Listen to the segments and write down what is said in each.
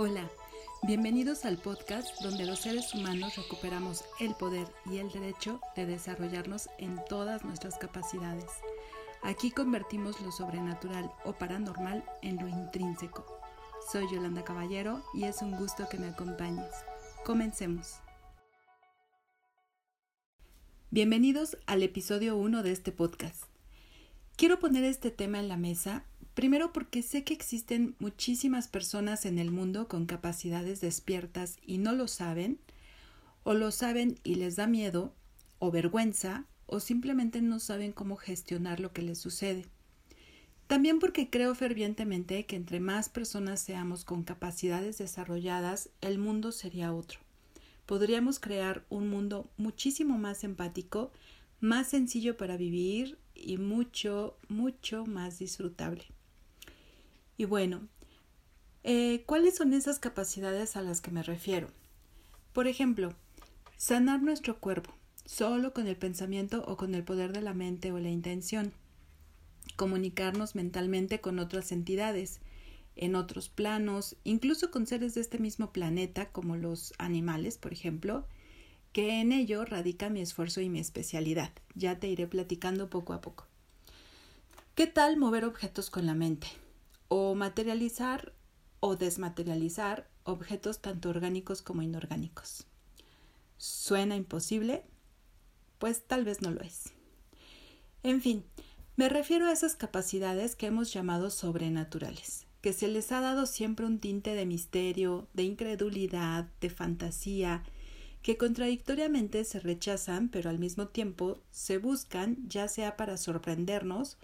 Hola, bienvenidos al podcast donde los seres humanos recuperamos el poder y el derecho de desarrollarnos en todas nuestras capacidades. Aquí convertimos lo sobrenatural o paranormal en lo intrínseco. Soy Yolanda Caballero y es un gusto que me acompañes. Comencemos. Bienvenidos al episodio 1 de este podcast. Quiero poner este tema en la mesa Primero porque sé que existen muchísimas personas en el mundo con capacidades despiertas y no lo saben, o lo saben y les da miedo, o vergüenza, o simplemente no saben cómo gestionar lo que les sucede. También porque creo fervientemente que entre más personas seamos con capacidades desarrolladas, el mundo sería otro. Podríamos crear un mundo muchísimo más empático, más sencillo para vivir y mucho, mucho más disfrutable. Y bueno, eh, ¿cuáles son esas capacidades a las que me refiero? Por ejemplo, sanar nuestro cuerpo, solo con el pensamiento o con el poder de la mente o la intención. Comunicarnos mentalmente con otras entidades, en otros planos, incluso con seres de este mismo planeta, como los animales, por ejemplo, que en ello radica mi esfuerzo y mi especialidad. Ya te iré platicando poco a poco. ¿Qué tal mover objetos con la mente? O materializar o desmaterializar objetos tanto orgánicos como inorgánicos. ¿Suena imposible? Pues tal vez no lo es. En fin, me refiero a esas capacidades que hemos llamado sobrenaturales, que se les ha dado siempre un tinte de misterio, de incredulidad, de fantasía, que contradictoriamente se rechazan, pero al mismo tiempo se buscan, ya sea para sorprendernos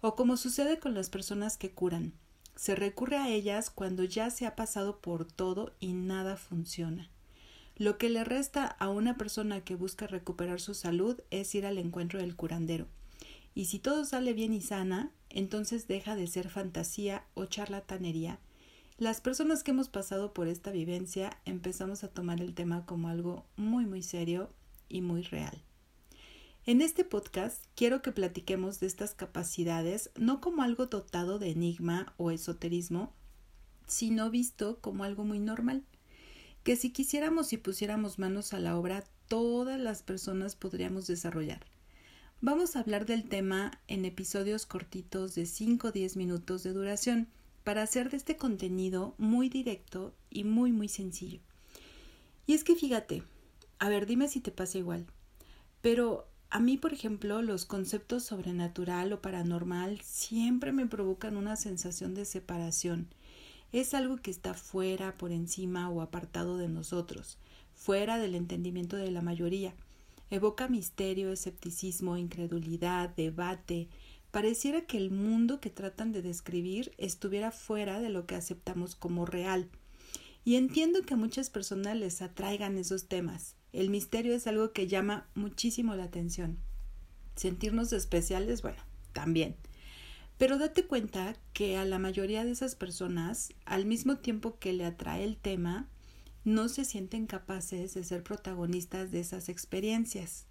o como sucede con las personas que curan. Se recurre a ellas cuando ya se ha pasado por todo y nada funciona. Lo que le resta a una persona que busca recuperar su salud es ir al encuentro del curandero. Y si todo sale bien y sana, entonces deja de ser fantasía o charlatanería. Las personas que hemos pasado por esta vivencia empezamos a tomar el tema como algo muy muy serio y muy real. En este podcast quiero que platiquemos de estas capacidades no como algo dotado de enigma o esoterismo, sino visto como algo muy normal, que si quisiéramos y pusiéramos manos a la obra, todas las personas podríamos desarrollar. Vamos a hablar del tema en episodios cortitos de 5 o 10 minutos de duración para hacer de este contenido muy directo y muy muy sencillo. Y es que fíjate, a ver, dime si te pasa igual, pero a mí, por ejemplo, los conceptos sobrenatural o paranormal siempre me provocan una sensación de separación. Es algo que está fuera, por encima o apartado de nosotros, fuera del entendimiento de la mayoría. Evoca misterio, escepticismo, incredulidad, debate. Pareciera que el mundo que tratan de describir estuviera fuera de lo que aceptamos como real. Y entiendo que a muchas personas les atraigan esos temas. El misterio es algo que llama muchísimo la atención. Sentirnos especiales, bueno, también. Pero date cuenta que a la mayoría de esas personas, al mismo tiempo que le atrae el tema, no se sienten capaces de ser protagonistas de esas experiencias.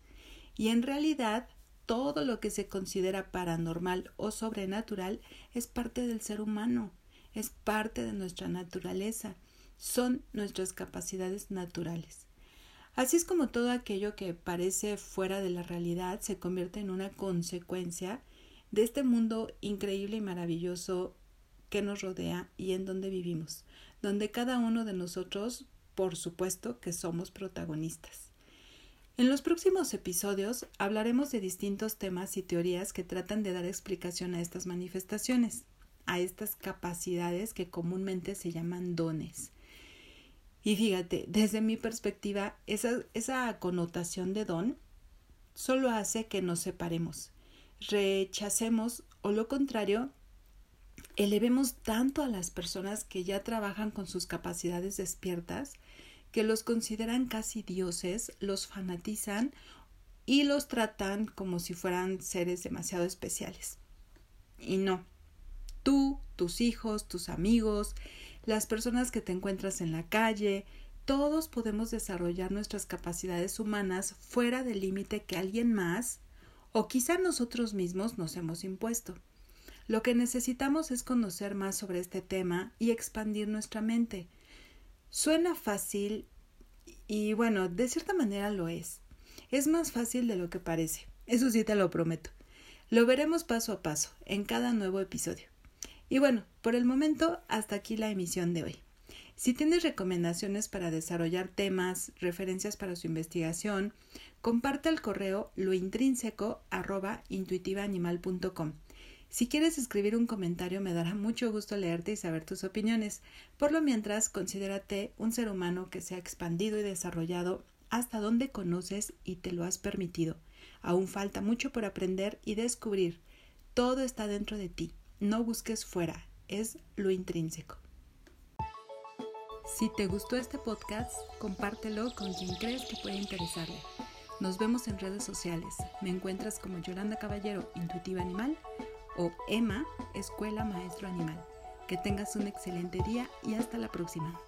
Y en realidad, todo lo que se considera paranormal o sobrenatural es parte del ser humano, es parte de nuestra naturaleza, son nuestras capacidades naturales. Así es como todo aquello que parece fuera de la realidad se convierte en una consecuencia de este mundo increíble y maravilloso que nos rodea y en donde vivimos, donde cada uno de nosotros, por supuesto, que somos protagonistas. En los próximos episodios hablaremos de distintos temas y teorías que tratan de dar explicación a estas manifestaciones, a estas capacidades que comúnmente se llaman dones. Y fíjate, desde mi perspectiva, esa, esa connotación de don solo hace que nos separemos, rechacemos o lo contrario, elevemos tanto a las personas que ya trabajan con sus capacidades despiertas que los consideran casi dioses, los fanatizan y los tratan como si fueran seres demasiado especiales. Y no, tú, tus hijos, tus amigos, las personas que te encuentras en la calle, todos podemos desarrollar nuestras capacidades humanas fuera del límite que alguien más o quizá nosotros mismos nos hemos impuesto. Lo que necesitamos es conocer más sobre este tema y expandir nuestra mente. Suena fácil y bueno, de cierta manera lo es. Es más fácil de lo que parece, eso sí te lo prometo. Lo veremos paso a paso en cada nuevo episodio. Y bueno, por el momento hasta aquí la emisión de hoy. Si tienes recomendaciones para desarrollar temas, referencias para su investigación, comparte el correo lointrínseco@intuitivaanimal.com. Si quieres escribir un comentario me dará mucho gusto leerte y saber tus opiniones. Por lo mientras, considérate un ser humano que se ha expandido y desarrollado hasta donde conoces y te lo has permitido. Aún falta mucho por aprender y descubrir. Todo está dentro de ti. No busques fuera. Es lo intrínseco. Si te gustó este podcast, compártelo con quien crees que puede interesarle. Nos vemos en redes sociales. Me encuentras como Yolanda Caballero, Intuitiva Animal, o Emma, Escuela Maestro Animal. Que tengas un excelente día y hasta la próxima.